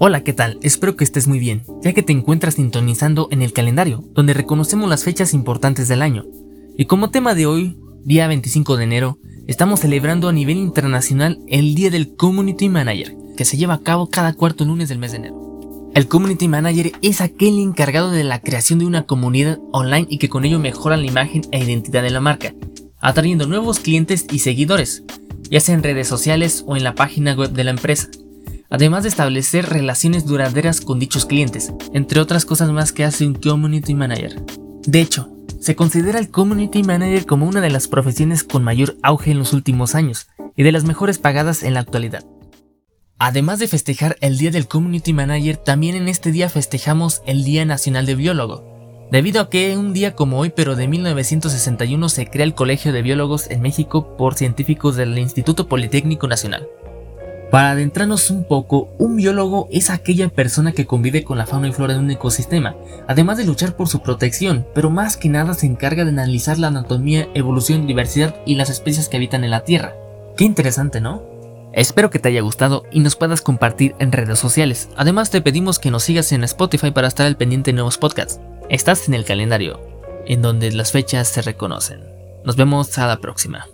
Hola, ¿qué tal? Espero que estés muy bien, ya que te encuentras sintonizando en el calendario, donde reconocemos las fechas importantes del año. Y como tema de hoy, día 25 de enero, estamos celebrando a nivel internacional el Día del Community Manager, que se lleva a cabo cada cuarto lunes del mes de enero. El Community Manager es aquel encargado de la creación de una comunidad online y que con ello mejora la imagen e identidad de la marca, atrayendo nuevos clientes y seguidores, ya sea en redes sociales o en la página web de la empresa además de establecer relaciones duraderas con dichos clientes, entre otras cosas más que hace un Community Manager. De hecho, se considera el Community Manager como una de las profesiones con mayor auge en los últimos años y de las mejores pagadas en la actualidad. Además de festejar el Día del Community Manager, también en este día festejamos el Día Nacional de Biólogo, debido a que un día como hoy, pero de 1961, se crea el Colegio de Biólogos en México por científicos del Instituto Politécnico Nacional. Para adentrarnos un poco, un biólogo es aquella persona que convive con la fauna y flora de un ecosistema, además de luchar por su protección, pero más que nada se encarga de analizar la anatomía, evolución, diversidad y las especies que habitan en la Tierra. Qué interesante, ¿no? Espero que te haya gustado y nos puedas compartir en redes sociales. Además te pedimos que nos sigas en Spotify para estar al pendiente de nuevos podcasts. Estás en el calendario, en donde las fechas se reconocen. Nos vemos a la próxima.